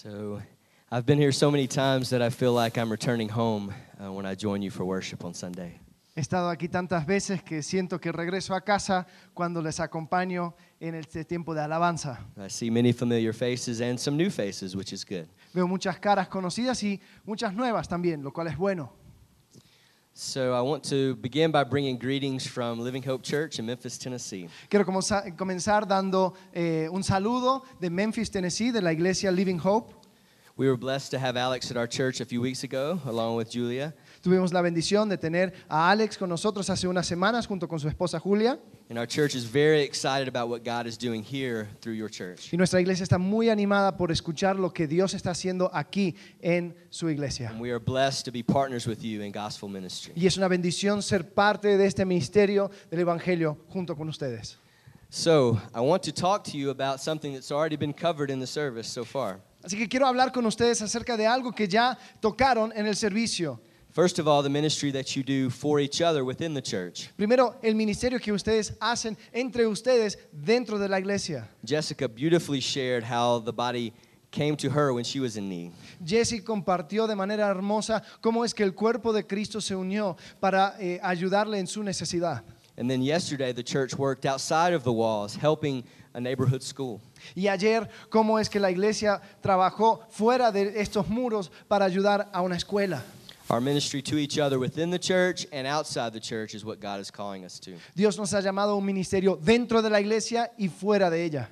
So, I've been here so many times that I feel like I'm returning home uh, when I join you for worship on Sunday. He estado aquí tantas veces que siento que regreso a casa cuando les acompaño en este tiempo de alabanza. I see many familiar faces and some new faces, which is good. Veo muchas caras conocidas y muchas nuevas también, lo cual es bueno. So, I want to begin by bringing greetings from Living Hope Church in Memphis, Tennessee. Quiero comenza- comenzar dando eh, un saludo de Memphis, Tennessee, de la iglesia Living Hope. We were blessed to have Alex at our church a few weeks ago, along with Julia. Tuvimos la bendición de tener a Alex con nosotros hace unas semanas junto con su esposa Julia. And our church is very excited about what God is doing here through your church. Y nuestra iglesia está muy animada por escuchar lo que Dios está haciendo aquí en su iglesia. And we are blessed to be partners with you in gospel ministry. Y es una bendición ser parte de este ministerio del Evangelio junto con ustedes. So, I want to talk to you about something that's already been covered in the service so far. Así que quiero hablar con ustedes acerca de algo que ya tocaron en el servicio. First of all, the ministry that you do for each other within the church. Primero, el ministerio que ustedes hacen entre ustedes dentro de la iglesia. Jessica beautifully shared how the body came to her when she was in need. Jesse compartió de manera hermosa cómo es que el cuerpo de Cristo se unió para eh, ayudarle en su necesidad. And then yesterday, the church worked outside of the walls, helping a neighborhood school. Y ayer, cómo es que la iglesia trabajó fuera de estos muros para ayudar a una escuela. Our ministry to each other within the church and outside the church is what God is calling us to. Dios nos ha llamado a un ministerio dentro de la iglesia y fuera de ella.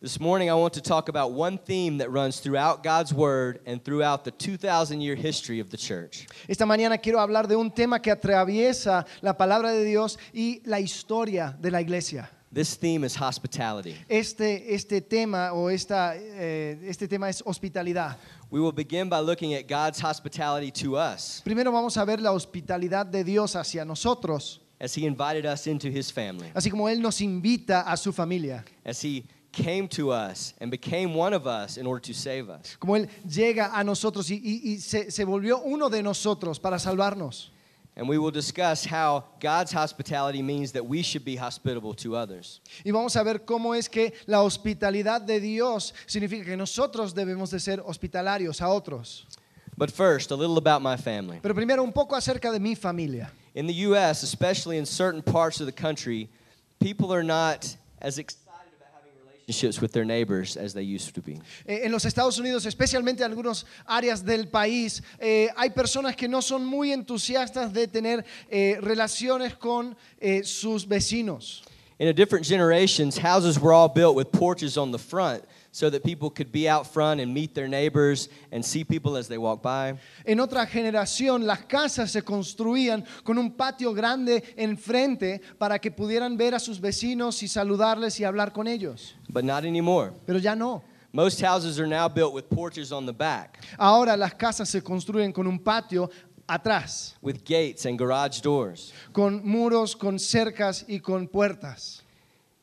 This morning, I want to talk about one theme that runs throughout God's Word and throughout the 2,000 year history of the church. Esta mañana quiero hablar de un tema que atraviesa la palabra de Dios y la historia de la iglesia. This theme is hospitality. Este, este tema o esta, eh, este tema es hospitalidad. We will begin by looking at God's hospitality to us Primero vamos a ver la hospitalidad de Dios hacia nosotros, as He invited us into His family, así como Él nos invita a su familia, as He came to us and became one of us in order to save us. como Él llega a nosotros y, y- y se, se volvió uno de nosotros para salvarnos. And we will discuss how God's hospitality means that we should be hospitable to others. Y vamos a ver cómo es que la hospitalidad de Dios significa que nosotros debemos de ser hospitalarios a otros. But first, a little about my family. Pero primero un poco acerca de mi familia. In the U.S., especially in certain parts of the country, people are not as having relationships with their neighbors as they used to be. Eh, en los Estados Unidos, especialmente en algunas áreas del país, eh, hay personas que no son muy entusiastas de tener eh, relaciones con eh, sus vecinos. In a different generations, houses were all built with porches on the front so that people could be out front and meet their neighbors and see people as they walk by. En otra generación, las casas se construían con un patio grande enfrente para que pudieran ver a sus vecinos y saludarles y hablar con ellos. But not anymore. Pero ya no. Most houses are now built with porches on the back, Ahora las casas se construyen con un patio atrás, with gates and garage doors. con muros, con cercas y con puertas.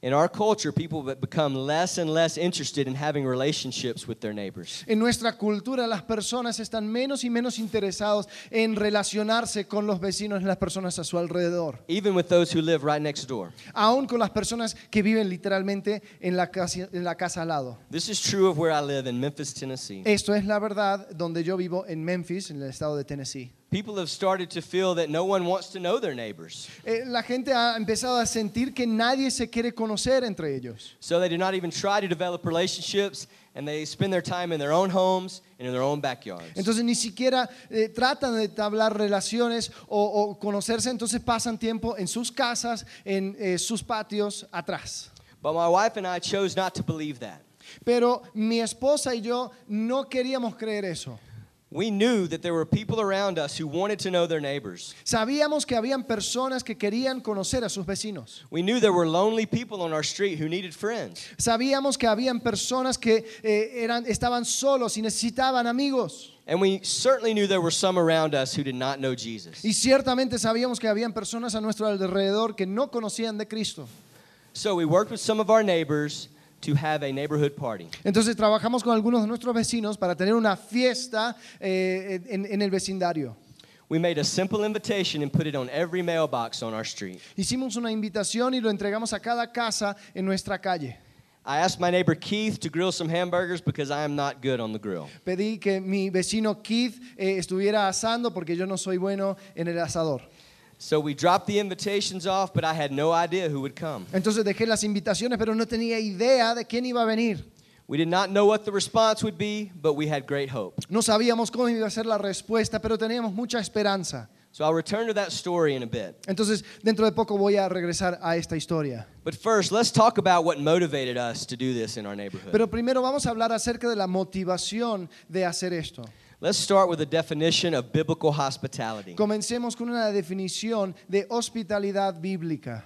In our culture, people become less and less interested in having relationships with their neighbors. En nuestra cultura las personas están menos y menos interesados en relacionarse con los vecinos y las personas a su alrededor, Even with those who live right next door. aún con las personas que viven literalmente en la casa, en la casa al lado. This is true of where I live in Memphis, Tennessee. Esto es la verdad donde yo vivo en Memphis, en el estado de Tennessee. People have started to feel that no one wants to know their neighbors. Eh, la gente ha empezado a sentir que nadie se quiere conocer entre ellos. So they do not even try to develop relationships and they spend their time in their own homes and in their own backyards. Entonces ni siquiera eh, tratan de entablar relaciones o, o conocerse, entonces pasan tiempo en sus casas, en eh, sus patios atrás. But my wife and I chose not to believe that. Pero mi esposa y yo no queríamos creer eso. We knew that there were people around us who wanted to know their neighbors. Sabíamos que habían personas que querían conocer a sus vecinos. We knew there were lonely people on our street who needed friends. Sabíamos que habían personas que eh, eran, estaban solos y necesitaban amigos. And we certainly knew there were some around us who did not know Jesus. Y ciertamente sabíamos que habían personas a nuestro alrededor que no conocían de Cristo. So we worked with some of our neighbors to have a neighborhood party. Entonces trabajamos con algunos de nuestros vecinos para tener una fiesta eh, en, en el vecindario. We made a simple invitation and put it on every mailbox on our street. Hicimos una invitación y lo entregamos a cada casa en nuestra calle. I asked my neighbor Keith to grill some hamburgers because I am not good on the grill. Pedí que mi vecino Keith eh, estuviera asando porque yo no soy bueno en el asador. So we dropped the invitations off, but I had no idea who would come. Entonces dejé las invitaciones, pero no tenía idea de quién iba a venir. We did not know what the response would be, but we had great hope. No sabíamos cómo iba a ser la respuesta, pero teníamos mucha esperanza. So I'll return to that story in a bit. Entonces, dentro de poco voy a regresar a esta historia. But first, let's talk about what motivated us to do this in our neighborhood. Pero primero vamos a hablar acerca de la motivación de hacer esto. Let's start with a definition of biblical hospitality. Comencemos con una definición de hospitalidad bíblica.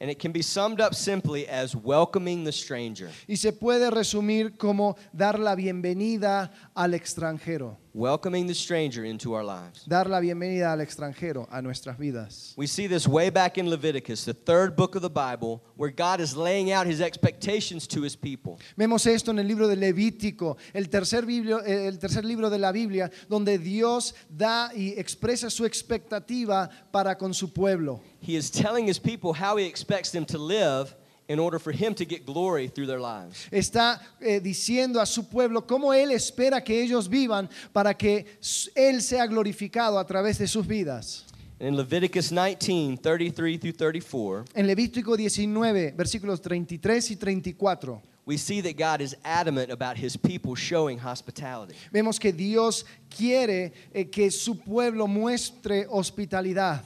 And it can be summed up simply as welcoming the stranger. Y se puede resumir como dar la bienvenida al extranjero. Welcoming the stranger into our lives. Dar la bienvenida al extranjero a nuestras vidas. We see this way back in Leviticus, the third book of the Bible, where God is laying out his expectations to his people. Vemos esto en el libro de Levítico, el tercer, biblio- eh, el tercer libro de la Biblia, donde Dios da y expresa su expectativa para con su pueblo. He is telling his people how he expects them to live in order for him to get glory through their lives. Está eh, diciendo a su pueblo cómo Él espera que ellos vivan para que Él sea glorificado a través de sus vidas. In Leviticus 19, 33 through 34, En Levítico 19, versículos 33 y 34, we see that God is adamant about his people showing hospitality. vemos que Dios quiere eh, que su pueblo muestre hospitalidad.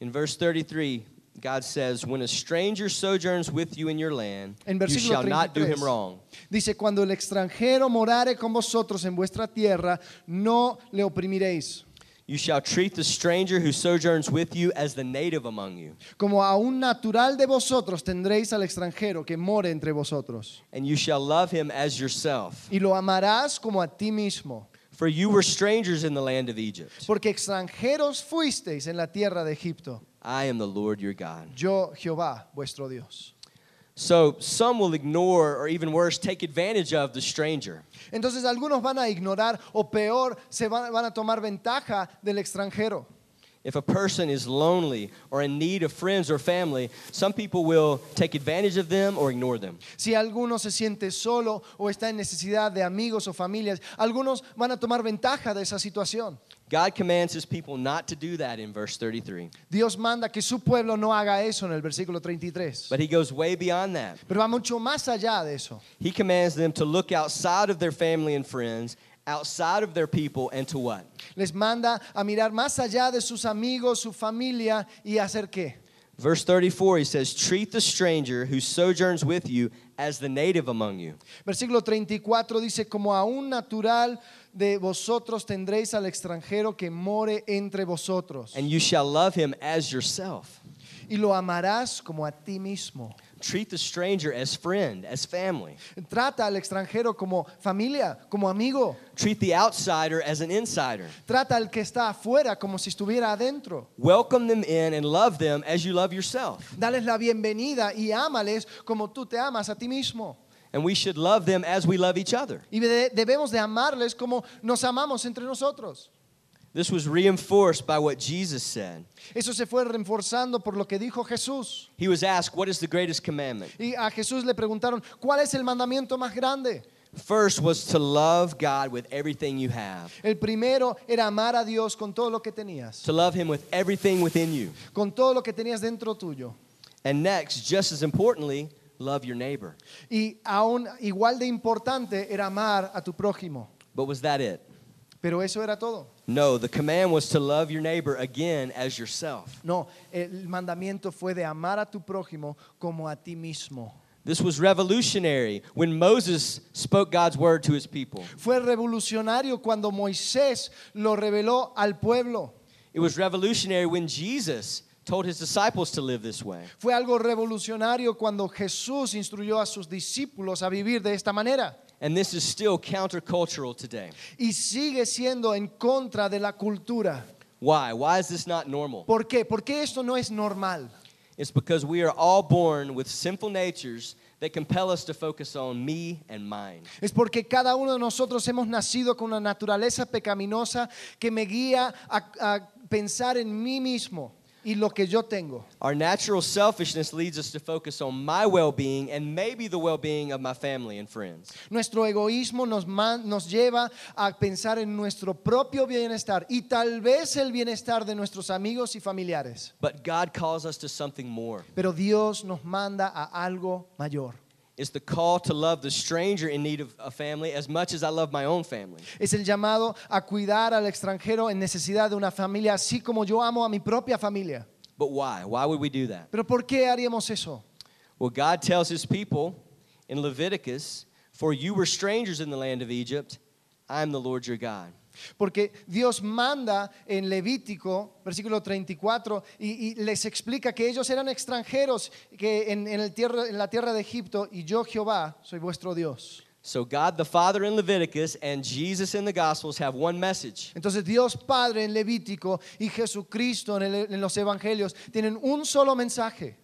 In verse 33, God says, When a stranger sojourns with you in your land, En you shall not do him wrong. Dice, cuando el extranjero morare con vosotros en vuestra tierra, no le oprimiréis. You shall treat the stranger who sojourns with you as the native among you, Como a un natural de vosotros tendréis al extranjero que more entre vosotros. and you shall love him as yourself. Y lo amarás como a ti mismo. For you were strangers in the land of Egypt. Porque extranjeros fuisteis en la tierra de Egipto. I am the Lord your God. Yo, Jehová, vuestro Dios. So some will ignore, or even worse, take advantage of the stranger. Entonces algunos van a ignorar o peor, se van, van a tomar ventaja del extranjero. If a person is lonely or in need of friends or family, some people will take advantage of them or ignore them. Si alguno se siente solo o está en necesidad de amigos o familias, algunos van a tomar ventaja de esa situación. God commands his people not to do that in verse 33. Dios manda que su pueblo no haga eso en el versículo 33. But he goes way beyond that. Pero va mucho más allá de eso. He commands them to look outside of their family and friends, outside of their people, and to what? Les manda a mirar más allá de sus amigos, su familia y hacer qué? Verse 34, he says, Treat the stranger who sojourns with you as the native among you. Versículo 34 dice, como a un natural de vosotros tendréis al extranjero que more entre vosotros. And you shall love him as yourself. Y lo amarás como a ti mismo. Treat the stranger as friend, as family. Trata al extranjero como familia, como amigo. Treat the outsider as an insider. Trata al que está afuera como si estuviera adentro. Welcome them in and love them as you love yourself. Dales la bienvenida y ámales como tú te amas a ti mismo. And we should love them as we love each other. Y debemos de amarles como nos amamos entre nosotros. This was reinforced by what Jesus said. Eso se fue reforzando por lo que dijo Jesús. He was asked, What is the greatest commandment? Y a Jesús le preguntaron, ¿cuál es el mandamiento más grande? First was to love God with everything you have, El primero era amar a Dios con todo lo que tenías, to love Him with everything within you. con todo lo que tenías dentro tuyo. And next, just as importantly, love your neighbor. Y aún igual de importante era amar a tu prójimo. But was that it? Pero eso era todo. No, the command was to love your neighbor again as yourself. No, el mandamiento fue de amar a tu prójimo como a ti mismo. This was revolutionary when Moses spoke God's word to his people. Fue revolucionario cuando Moisés lo reveló al pueblo. It was revolutionary when Jesus told his disciples to live this way. Fue algo revolucionario cuando Jesús instruyó a sus discípulos a vivir de esta manera. And this is still countercultural today. Y sigue siendo en contra de la cultura. Why? Why is this not normal? ¿Por qué? Porque esto no es normal. It's because we are all born with sinful natures that compel us to focus on me and mine. Es porque cada uno de nosotros hemos nacido con una naturaleza pecaminosa que me guía a, a pensar en mí mismo. Y lo que yo tengo. Our natural selfishness leads us to focus on my well being and maybe the well being of my family and friends. Nuestro egoísmo nos, nos lleva a pensar en nuestro propio bienestar y tal vez el bienestar de nuestros amigos y familiares. But God calls us to something more. Pero Dios nos manda a algo mayor. It's the call to love the stranger in need of a family as much as I love my own family. Es el llamado a cuidar al extranjero en necesidad de una familia, así como yo amo a mi propia familia. But why? Why would we do that? Pero ¿por qué haríamos eso? Well, God tells his people in Leviticus, For you were strangers in the land of Egypt, I am the Lord your God. Porque Dios manda en Levítico, versículo 34, y, y les explica que ellos eran extranjeros que en, en el tierra, en la tierra de Egipto y yo Jehová soy vuestro Dios. So, God the Father in Leviticus and Jesus in the Gospels have one message Entonces Dios Padre en Levítico y Jesucristo en, el- en los Evangelios tienen un solo mensaje.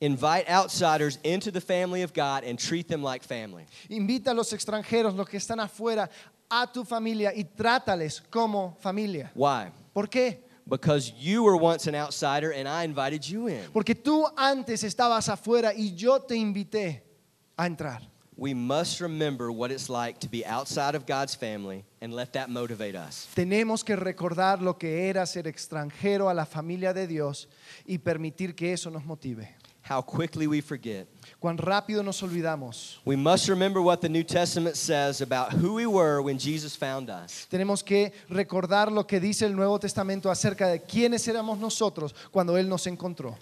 invite outsiders into the family of God and treat them like family. Invita a los extranjeros, los que están afuera, a tu familia y trátales como familia. Why? ¿Por qué? Because you were once an outsider and I invited you in. Porque tú antes estabas afuera y yo te invité a entrar. We must remember what it's like to be outside of God's family and let that motivate us. Tenemos que recordar lo que era ser extranjero a la familia de Dios y permitir que eso nos motive. How quickly we forget. Cuán rápido nos olvidamos. We must remember what the New Testament says about who we were when Jesus found us. Tenemos que recordar lo que dice el Nuevo Testamento acerca de quiénes éramos nosotros cuando Él nos encontró.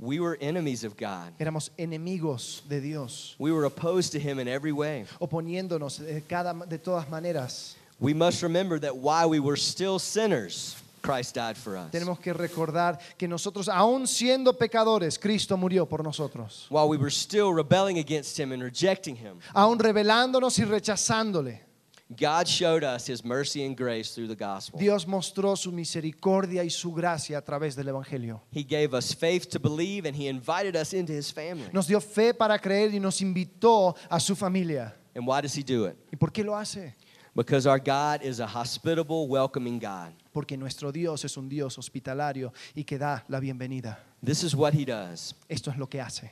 We were enemies of God. Éramos enemigos de Dios, We were opposed to him in every way. oponiéndonos de, cada, de todas maneras. We must remember that while we were still sinners, Christ died for us. Tenemos que recordar que nosotros, aún siendo pecadores, Cristo murió por nosotros. While we were still rebelling against him and rejecting him, Aún rebelándonos y rechazándole, God showed us his mercy and grace through the gospel. Dios mostró su misericordia y su gracia a través del Evangelio. He gave us faith to believe and he invited us into his family. Nos dio fe para creer y nos invitó a su familia. And why does he do it? ¿Y por qué lo hace? Because our God is a hospitable, welcoming God. Porque nuestro Dios es un Dios hospitalario y que da la bienvenida. This is what he does. Esto es lo que hace.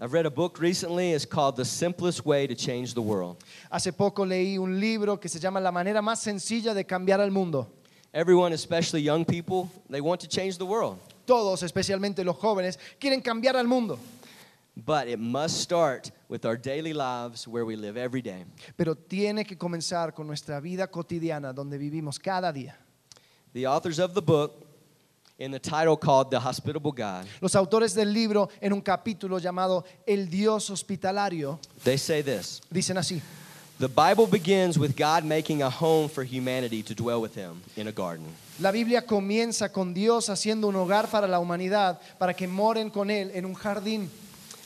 I've read a book recently. It's called The Simplest Way to Change the World. Hace poco leí un libro que se llama La manera más sencilla de cambiar al mundo. Everyone, especially young people, they want to change the world. Todos, especialmente los jóvenes, quieren cambiar al mundo. But it must start with our daily lives where we live every day. Pero tiene que comenzar con nuestra vida cotidiana donde vivimos cada día. The authors of the book, in the title called The Hospitable God, Los autores del libro, en un capítulo llamado El Dios Hospitalario, they say this dicen así. The Bible begins with God making a home for humanity to dwell with Him in a garden. La Biblia comienza con Dios haciendo un hogar para la humanidad, para que moren con Él en un jardín.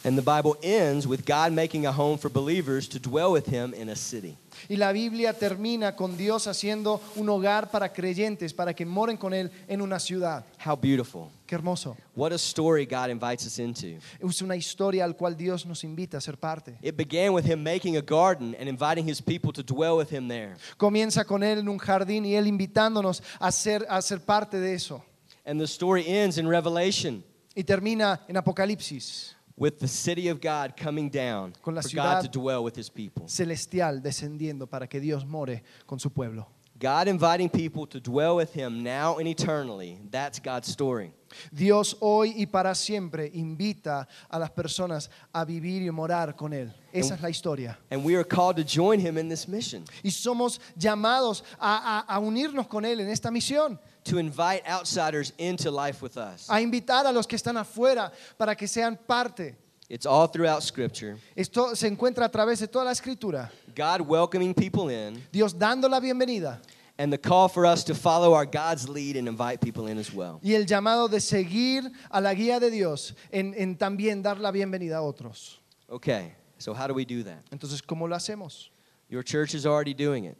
And the Bible ends with God making a home for believers to dwell with Him in a city. Y la Biblia termina con Dios haciendo un hogar para creyentes, para que moren con Él en una ciudad. How beautiful. Qué hermoso. What a story God invites us into. Es una historia al cual Dios nos invita a ser parte. It began with Him making a garden and inviting His people to dwell with Him there. Comienza con Él en un jardín y Él invitándonos a ser, a ser parte de eso. And the story ends in Revelation Y termina en Apocalipsis, with the city of God coming down Con la for ciudad- God to dwell with His people. celestial descendiendo para que Dios more con su pueblo. God inviting people to dwell with Him now and eternally. That's God's story. Dios hoy y para siempre invita a las personas a vivir y morar con Él. Esa es la historia. And we are called to join Him in this mission, Y somos llamados a, a- a unirnos con Él en esta misión, to invite outsiders into life with us. a invitar a los que están afuera para que sean parte. It's all throughout Scripture. Esto se encuentra a través de toda la escritura. God welcoming people in, Dios dando la bienvenida and the call for us to follow our God's lead and invite people in as well. y el llamado de seguir a la guía de Dios en, en también dar la bienvenida a otros. Okay, so how do we do that? Entonces, ¿cómo lo hacemos? Your church is already doing it.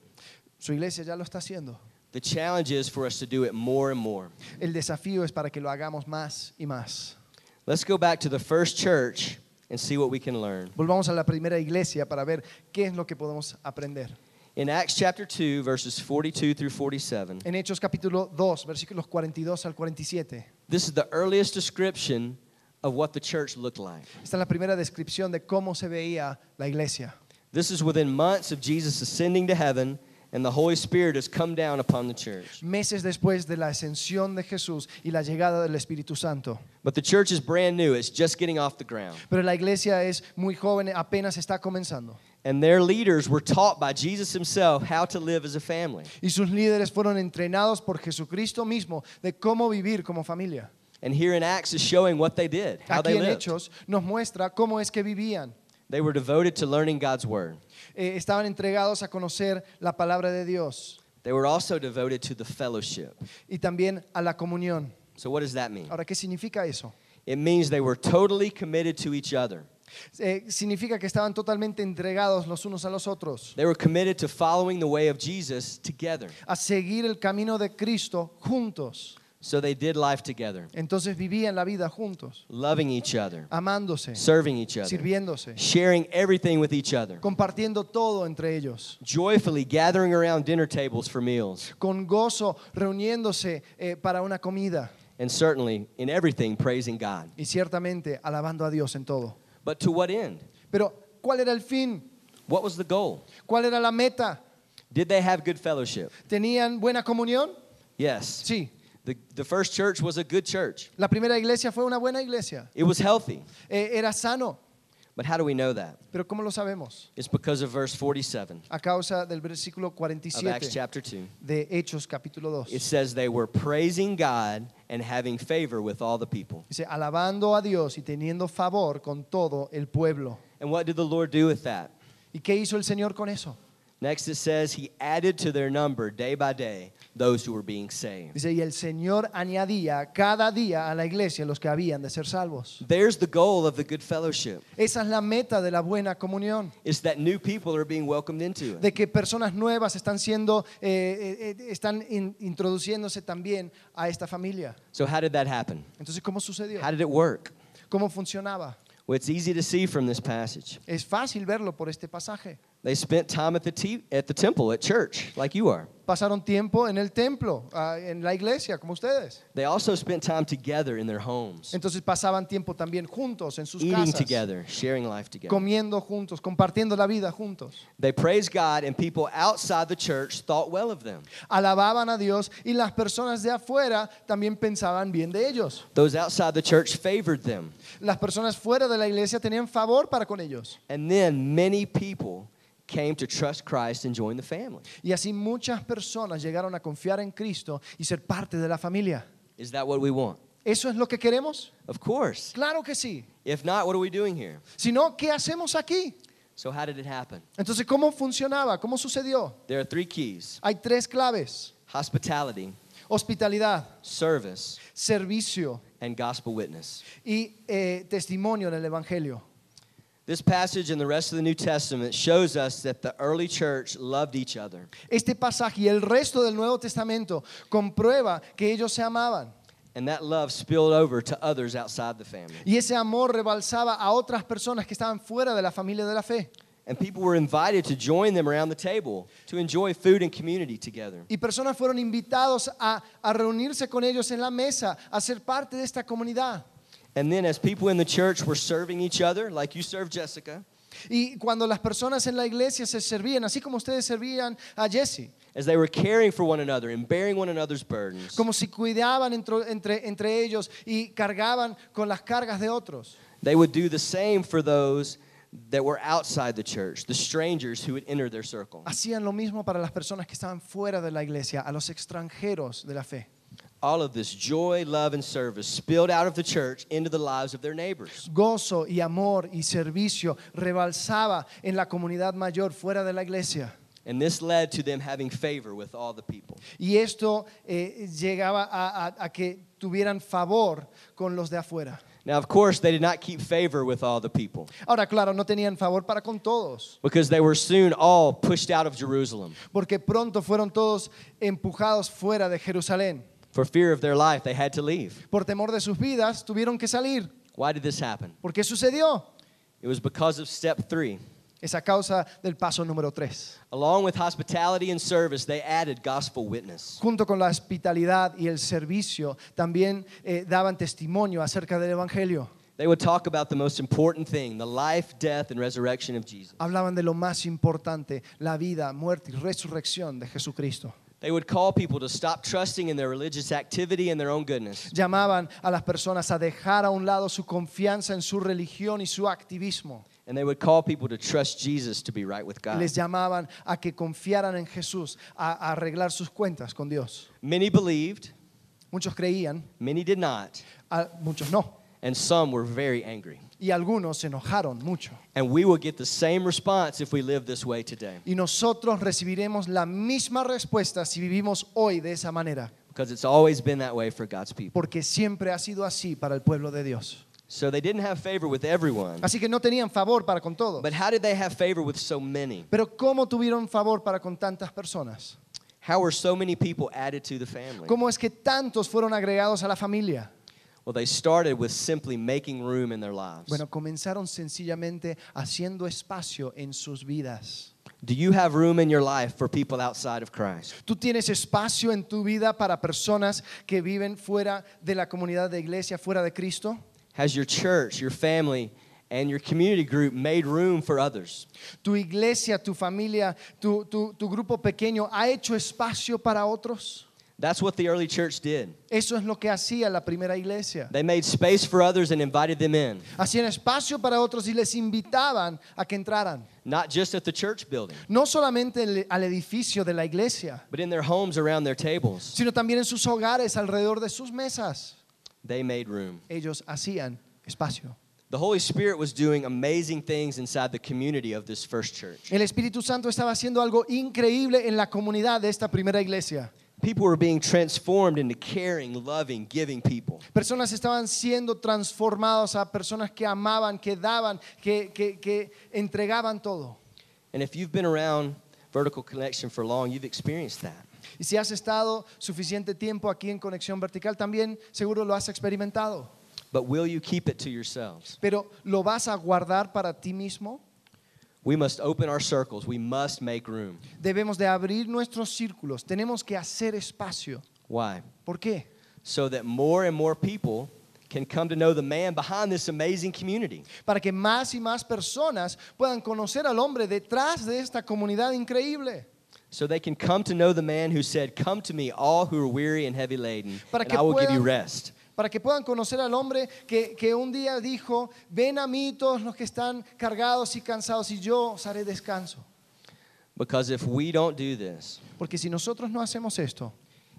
Su iglesia ya lo está haciendo. The challenge is for us to do it more and more. El desafío es para que lo hagamos más y más. Let's go back to the first church and see what we can learn. Volvamos a la primera iglesia para ver qué es lo que podemos aprender. In Acts chapter 2, verses 42 through 47, En Hechos capítulo 2, versículos 42 al 47, This is the earliest description of what the church looked like. Esta es la primera descripción de cómo se veía la iglesia. This is within months of Jesus ascending to heaven, and the Holy Spirit has come down upon the church. Meses después de la ascensión de Jesús y la llegada del Espíritu Santo. But the church is brand new, it's just getting off the ground. Pero la iglesia es muy joven, apenas está comenzando. And their leaders were taught by Jesus himself how to live as a family. Y sus líderes fueron entrenados por Jesucristo mismo de cómo vivir como familia. And here in Acts is showing what they did, how Aquí they en lived. Hechos nos muestra cómo es que vivían. They were devoted to learning God's word. Eh, estaban entregados a conocer la palabra de Dios They were also devoted to the fellowship. y también a la comunión. So what does that mean? Ahora, ¿qué significa eso? It means they were totally committed to each other. Eh, significa que estaban totalmente entregados los unos a los otros, They were committed to following the way of Jesus together. a seguir el camino de Cristo juntos. So they did life together, Entonces vivían la vida juntos, loving each other, amándose, serving each other, sirviéndose, sharing everything with each other, compartiendo todo entre ellos, joyfully gathering around dinner tables for meals, con gozo reuniéndose eh, para una comida and certainly in everything praising God. y ciertamente alabando a Dios en todo. But to what end? Pero, ¿cuál era el fin? What was the goal? ¿Cuál era la meta? Did they have good fellowship? ¿Tenían buena comunión? Yes. Sí. The, the first church was a good church. La primera iglesia fue una buena iglesia. It was healthy. Eh, era sano. But how do we know that? Pero ¿cómo lo sabemos? It's because of verse 47 A causa del versículo of Acts 47 chapter 2. de Hechos capítulo 2. It says they were praising God and having favor with all the people. Dice, alabando a Dios y teniendo favor con todo el pueblo. And what did the Lord do with that? ¿Y qué hizo el Señor con eso? Next it says he added to their number day by day those who were being saved. Dice, y el Señor añadía cada día a la iglesia los que habían de ser salvos. There's the goal of the good fellowship. Esa es la meta de la buena comunión. It's that new people are being welcomed into it. de que personas nuevas están siendo, eh, eh, eh, están in- introduciéndose también a esta familia. So how did that happen? Entonces, ¿cómo sucedió? How did it work? ¿Cómo funcionaba? Well, it's easy to see from this passage. Es fácil verlo por este pasaje. They spent time at the, te- at the temple, at church, like you are. Pasaron tiempo en el templo, ah, en la iglesia, como ustedes. They also spent time together in their homes, Entonces pasaban tiempo también juntos en sus eating casas, together, sharing life together. comiendo juntos, compartiendo la vida juntos. They praised God, and people outside the church thought well of them. Alababan a Dios y las personas de afuera también pensaban bien de ellos. Those outside the church favored them. Las personas fuera de la iglesia tenían favor para con ellos. And then many people came to trust Christ and join the family. Y así muchas personas llegaron a confiar en Cristo y ser parte de la familia. Is that what we want? ¿Eso es lo que queremos? Of course. Claro que sí. If not, what are we doing here? Si no, ¿qué hacemos aquí? So, how did it happen? Entonces, ¿cómo funcionaba? ¿Cómo sucedió? There are three keys Hay tres claves. hospitality, Hospitalidad, service, servicio and gospel witness. y eh, testimonio en el Evangelio. This passage and the rest of the New Testament shows us that the early church loved each other. Este pasaje y el resto del Nuevo Testamento comprueba que ellos se amaban. And that love spilled over to others outside the family. Y ese amor rebalsaba a otras personas que estaban fuera de la familia de la fe. And people were invited to join them around the table to enjoy food and community together. Y personas fueron invitados a, a reunirse con ellos en la mesa, a ser parte de esta comunidad. And then, as people in the church were serving each other, like you served Jessica, Y cuando las personas en la iglesia se servían, así como ustedes servían a Jesse, as they were caring for one another and bearing one another's burdens, como si cuidaban entro- entre, entre ellos y cargaban con las cargas de otros. they would do the same for those that were outside the church, the strangers who would enter their circle. Hacían lo mismo para las personas que estaban fuera de la iglesia, a los extranjeros de la fe. All of this joy, love, and service spilled out of the church into the lives of their neighbors. Gozo y amor y servicio rebalsaba en la comunidad mayor fuera de la iglesia. And this led to them having favor with all the people. Y esto eh, llegaba a, a- a que tuvieran favor con los de afuera. Now, of course, they did not keep favor with all the people Ahora, claro, no tenían favor para con todos, because they were soon all pushed out of Jerusalem. porque pronto fueron todos empujados fuera de Jerusalén. For fear of their life, they had to leave. Por temor de sus vidas, tuvieron que salir. Why did this happen? ¿Por qué sucedió? It was because of step three Es a causa del paso número 3. Along with hospitality and service, they added gospel witness. Junto con la hospitalidad y el servicio, también eh, daban testimonio acerca del Evangelio. They would talk about the most important thing the life, death, and resurrection of Jesus. Hablaban de lo más importante, la vida, muerte y resurrección de Jesucristo. They would call people to stop trusting in their religious activity and their own goodness. Llamaban a las personas a dejar a un lado su confianza en su religión y su activismo. And they would call people to trust Jesus to be right with God. les llamaban a que confiaran en Jesús, a, a arreglar sus cuentas con Dios. Many believed, Muchos creían, many did not, a- muchos no. And some were very angry. Y algunos se enojaron mucho. And we will get the same response if we live this way today Y nosotros recibiremos la misma respuesta si vivimos hoy de esa manera, because it's always been that way for God's people. porque siempre ha sido así para el pueblo de Dios. So they didn't have favor with everyone. Así que no tenían favor para con todos. But how did they have favor with so many? Pero ¿cómo tuvieron favor para con tantas personas? How were so many people added to the family? ¿Cómo es que tantos fueron agregados a la familia? Well, they started with simply making room in their lives. Bueno, comenzaron sencillamente haciendo espacio en sus vidas. Do you have room in your life for people outside of Christ? Tú tienes espacio en tu vida para personas que viven fuera de la comunidad de iglesia, fuera de Cristo. Has your church, your family, and your community group made room for others? Tu iglesia, tu familia, tu, tu- tu grupo pequeño ha hecho espacio para otros. That's what the early church did. Eso es lo que hacía la primera iglesia. They made space for others and invited them in, Hacían espacio para otros y les invitaban a que entraran. not just at the church building, No solamente al edificio de la iglesia, but in their homes around their tables. sino también en sus hogares, alrededor de sus mesas. They made room. Ellos hacían espacio. The Holy Spirit was doing amazing things inside the community of this first church. El Espíritu Santo estaba haciendo algo increíble en la comunidad de esta primera iglesia. People were being transformed into caring, loving, giving people. Personas estaban siendo transformados a personas que amaban, que daban, que, que- que entregaban todo. And if you've been around Vertical Connection for long, you've experienced that. Y si has estado suficiente tiempo aquí en Conexión Vertical, también seguro lo has experimentado. But will you keep it to yourselves? Pero ¿lo vas a guardar para ti mismo? We must open our circles. We must make room. Debemos de abrir nuestros círculos. Tenemos que hacer espacio. Why? ¿Por qué? So that more and more people can come to know the man behind this amazing community. Para que más y más personas puedan conocer al hombre detrás de esta comunidad increíble. So they can come to know the man who said, Come to me, all who are weary and heavy laden, Para and I will give you rest. Para que puedan conocer al hombre que, que un día dijo, ven a mí todos los que están cargados y cansados y yo os haré descanso. Because if we don't do this, Porque si nosotros no hacemos esto,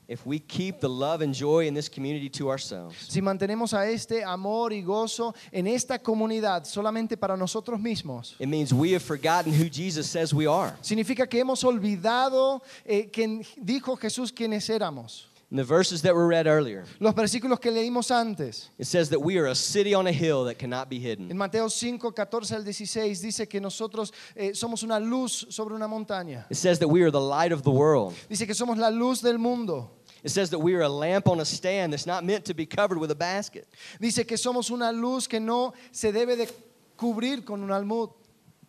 if we keep the love and joy in this community to ourselves, si mantenemos a este amor y gozo en esta comunidad solamente para nosotros mismos, it means we have forgotten who Jesus says we are. significa que hemos olvidado eh, quien dijo Jesús quienes éramos. In the verses that were read earlier, Los versículos que leímos antes. it says that we are a city on a hill that cannot be En hidden. Mateo 5, 14 al 16 dice que nosotros eh, somos una luz sobre una montaña. It says that we are the light of the world. Dice que somos la luz del mundo. It says that we are a lamp on a stand that's not meant to be covered with a basket. Dice que somos una luz que no se debe de cubrir con un almud.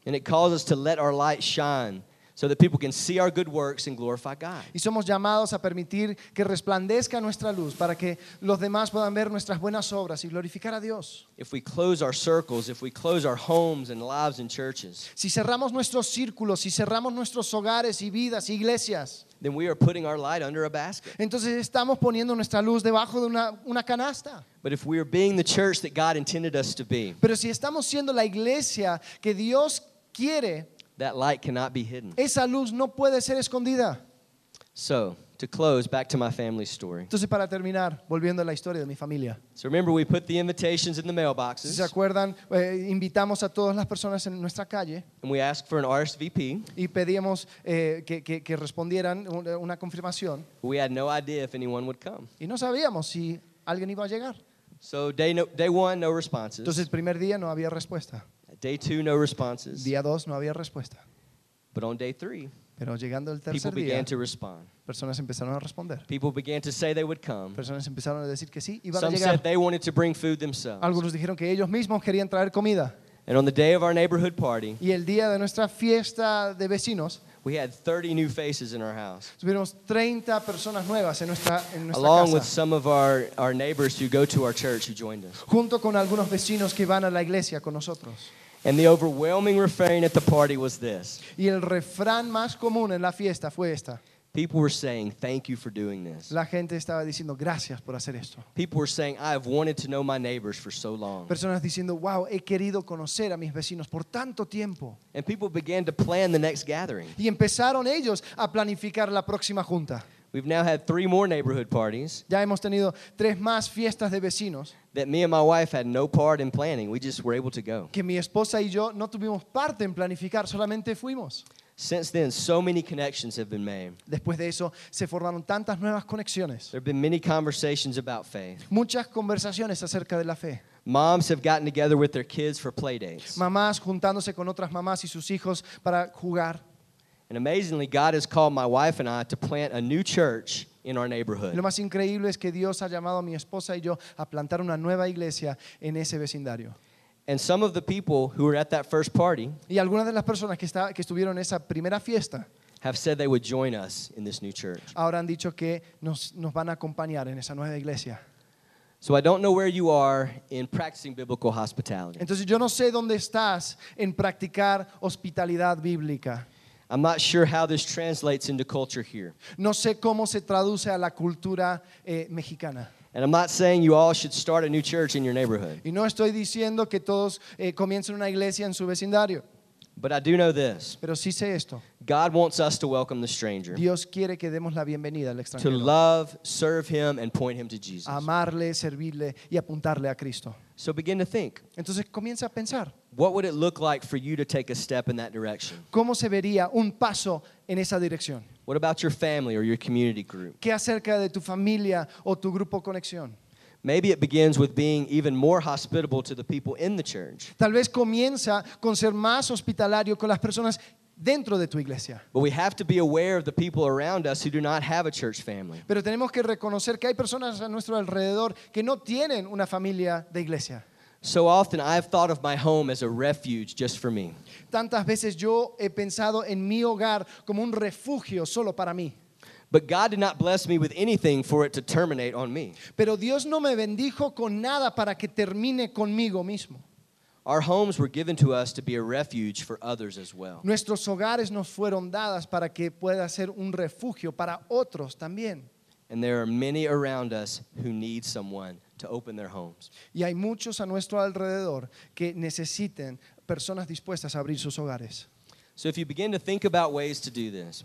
And it calls us to let our light shine so that people can see our good works and glorify God. Y somos llamados a permitir que resplandezca nuestra luz para que los demás puedan ver nuestras buenas obras y glorificar a Dios. If we close our circles, if we close our homes and lives and churches, Si cerramos nuestros círculos, si cerramos nuestros hogares y vidas, iglesias, then we are putting our light under a basket. entonces estamos poniendo nuestra luz debajo de una, una canasta. But if we are being the church that God intended us to be, Pero si estamos siendo la iglesia que Dios quiere, that light cannot be hidden. esa luz no puede ser escondida. So, to close, back to my family story. Entonces, para terminar, volviendo a la historia de mi familia. So, remember, we put the invitations in the Si mailboxes se acuerdan, eh, invitamos a todas las personas en nuestra calle and we asked for an RSVP. y pedíamos eh, que, que- que respondieran un- una confirmación We had no idea if anyone would come. y no sabíamos si alguien iba a llegar. So, day, no, day one, no responses. Entonces, el primer día no había respuesta. Day two, no responses. Día dos no había respuesta. But on day three, Pero llegando el people tercer día, began to respond. personas empezaron a responder. People began to say they would come. Personas empezaron a decir que sí, iban a Some llegar. said they wanted to bring food themselves. Algunos dijeron que ellos mismos querían traer comida. And on the day of our neighborhood party, y el día de nuestra fiesta de vecinos, we had 30 new faces in our house, tuvimos 30 personas nuevas en nuestra, en nuestra along with casa, some of our, our neighbors who go to our church who joined us. junto con algunos vecinos que van a la iglesia con nosotros. And the overwhelming refrain at the party was this Y el refrán más común en la fiesta fue esta. people were saying, Thank you for doing this. La gente estaba diciendo gracias por hacer esto. People were saying, I have wanted to know my neighbors for so long. Personas diciendo, wow, he querido conocer a mis vecinos por tanto tiempo. And people began to plan the next gathering. Y empezaron ellos a planificar la próxima junta. We've now had three more neighborhood parties Ya hemos tenido tres más fiestas de vecinos that me and my wife had no part in planning. We just were able to go. que mi esposa y yo no tuvimos parte en planificar, solamente fuimos. Since then, so many connections have been made. Después de eso se formaron tantas nuevas conexiones, There have been many conversations about faith. muchas conversaciones acerca de la fe. Moms have gotten together with their kids for play dates. Mamás juntándose con otras mamás y sus hijos para jugar. And amazingly, God has called my wife and I to plant a new church in our Y Lo más increíble es que Dios ha llamado a mi esposa y yo a plantar una nueva iglesia en ese vecindario. And some of the people who were at that first party Y algunas de las personas que, está- que estuvieron en esa primera fiesta have said they would join us in this new church. ahora han dicho que nos, nos van a acompañar en esa nueva iglesia. So I don't know where you are in practicing biblical hospitality. Entonces yo no sé dónde estás en practicar hospitalidad bíblica. I'm not sure how this translates into culture here. No sé cómo se traduce a la cultura eh, mexicana. And I'm not saying you all should start a new church in your neighborhood. Y no estoy diciendo que todos eh, comiencen una iglesia en su vecindario, But I do know this pero sí sé esto. God wants us to welcome the stranger, Dios quiere que demos la bienvenida al to extranjero. love, serve him, and point him to Jesus. amarle, servirle y apuntarle a Cristo. So begin to think Entonces comienza a pensar, what would it look like for you to take a step in that direction? ¿cómo se vería un paso en esa dirección? What about your family or your community group? ¿Qué acerca de tu familia o tu grupo conexión? Maybe it begins with being even more hospitable to the people in the church. Tal vez comienza con ser más hospitalario con las personas dentro de tu iglesia. But we have to be aware of the people around us who do not have a church family. Pero tenemos que reconocer que hay personas a nuestro alrededor que no tienen una familia de iglesia. So often I've thought of my home as a refuge just for me. Tantas veces yo he pensado en mi hogar como un refugio solo para mí. But God did not bless me with anything for it to terminate on me. Pero Dios no me bendijo con nada para que termine conmigo mismo. Our homes were given to us to be a refuge for others as well. Nuestros hogares nos fueron dadas para que pueda ser un refugio para otros también. And there are many around us who need someone to open their homes. Y hay muchos a nuestro alrededor que necesiten personas dispuestas a abrir sus hogares. So if you begin to think about ways to do this,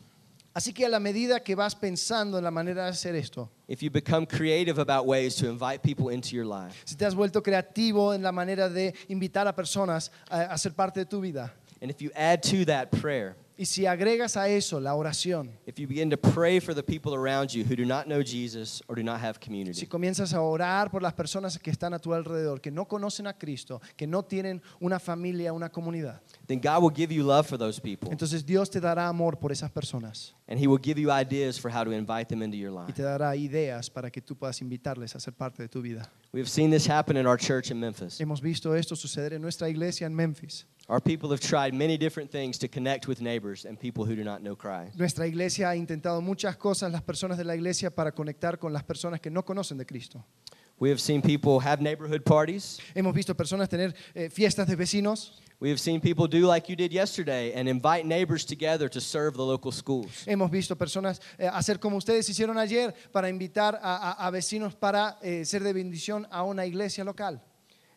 Así que a la medida que vas pensando en la manera de hacer esto, if you become creative about ways to invite people into your life, si te has vuelto creativo en la manera de invitar a personas a, a ser parte de tu vida, and if you add to that prayer, y si agregas a eso la oración, if you begin to pray for the people around you who do not know Jesus or do not have si comienzas a orar por las personas que están a tu alrededor, que no conocen a Cristo, que no tienen una familia, una comunidad, then God will give you love for those people. entonces Dios te dará amor por esas personas And He will give you ideas for how to invite them into your y te dará ideas para que tú puedas invitarles a ser parte de tu vida. We have seen this happen in our church in Memphis. Hemos visto esto suceder en nuestra iglesia en Memphis. Our people have tried many different things to connect with neighbors and people who do not know Christ. Nuestra iglesia ha intentado muchas cosas, las personas de la iglesia, para conectar con las personas que no conocen de Cristo. We have seen people have neighborhood parties. Hemos visto personas tener eh, fiestas de vecinos. We have seen people do like you did yesterday and invite neighbors together to serve the local schools. Hemos visto personas eh, hacer como ustedes hicieron ayer para invitar a, a- a vecinos para eh, ser de bendición a una iglesia local,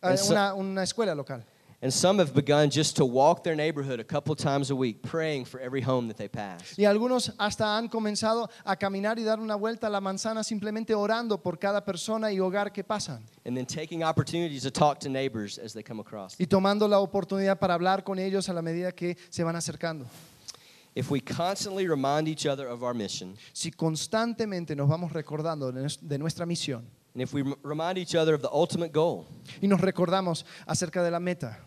a una, una escuela local. And some have begun just to walk their neighborhood a couple times a week, praying for every home that they pass. Y algunos hasta han comenzado a caminar y dar una vuelta a la manzana simplemente orando por cada persona y hogar que pasan. And then taking opportunities to talk to neighbors as they come across. Y tomando la oportunidad para hablar con ellos a la medida que se van acercando. If we constantly remind each other of our mission, Si constantemente nos vamos recordando de nues- de nuestra misión and if we rem- remind each other of the ultimate goal, y nos recordamos acerca de la meta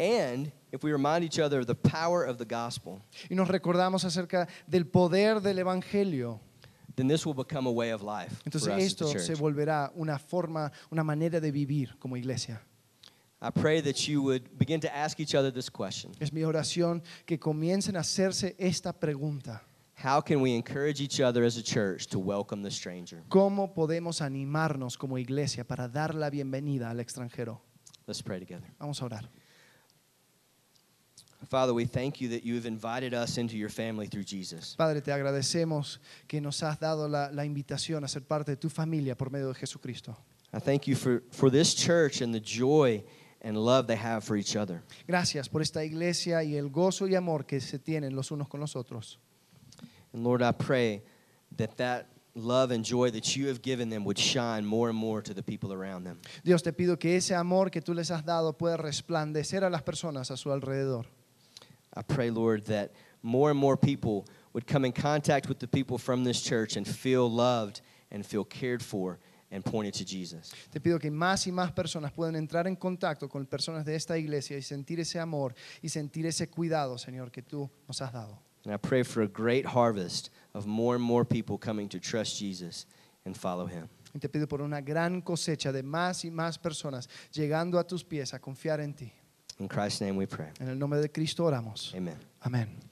and if we remind each other of the power of the gospel, y nos recordamos acerca del poder del Evangelio, then this will become a way of life entonces esto se volverá una forma, una manera de vivir como iglesia. I pray that you would begin to ask each other this question Es mi oración que comiencen a hacerse esta pregunta. How can we encourage each other as a church to welcome the stranger? ¿Cómo podemos animarnos como iglesia para dar la bienvenida al extranjero? Let's pray together. Vamos a orar. Father, we thank you that you have invited us into your family through Jesus. Padre, te agradecemos que nos has dado la, la invitación a ser parte de tu familia por medio de Jesucristo. I thank you for, for this church and the joy and love they have for each other. Gracias por esta iglesia y el gozo y amor que se tienen los unos con los otros. And Lord, I pray that that love and joy that you have given them would shine more and more to the people around them. Dios, te pido que ese amor que tú les has dado pueda resplandecer a las personas a su alrededor. I pray, Lord, that more and more people would come in contact with the people from this church and feel loved and feel cared for and pointed to Jesus. Te pido que más y más personas puedan entrar en contacto con personas de esta iglesia y sentir ese amor y sentir ese cuidado, Señor, que tú nos has dado. And I pray for a great harvest of more and more people coming to trust Jesus and follow him. Y te pido por una gran cosecha de más y más personas llegando a tus pies a confiar en ti. In Christ's name we pray. En el nombre de Cristo oramos. Amen. Amén.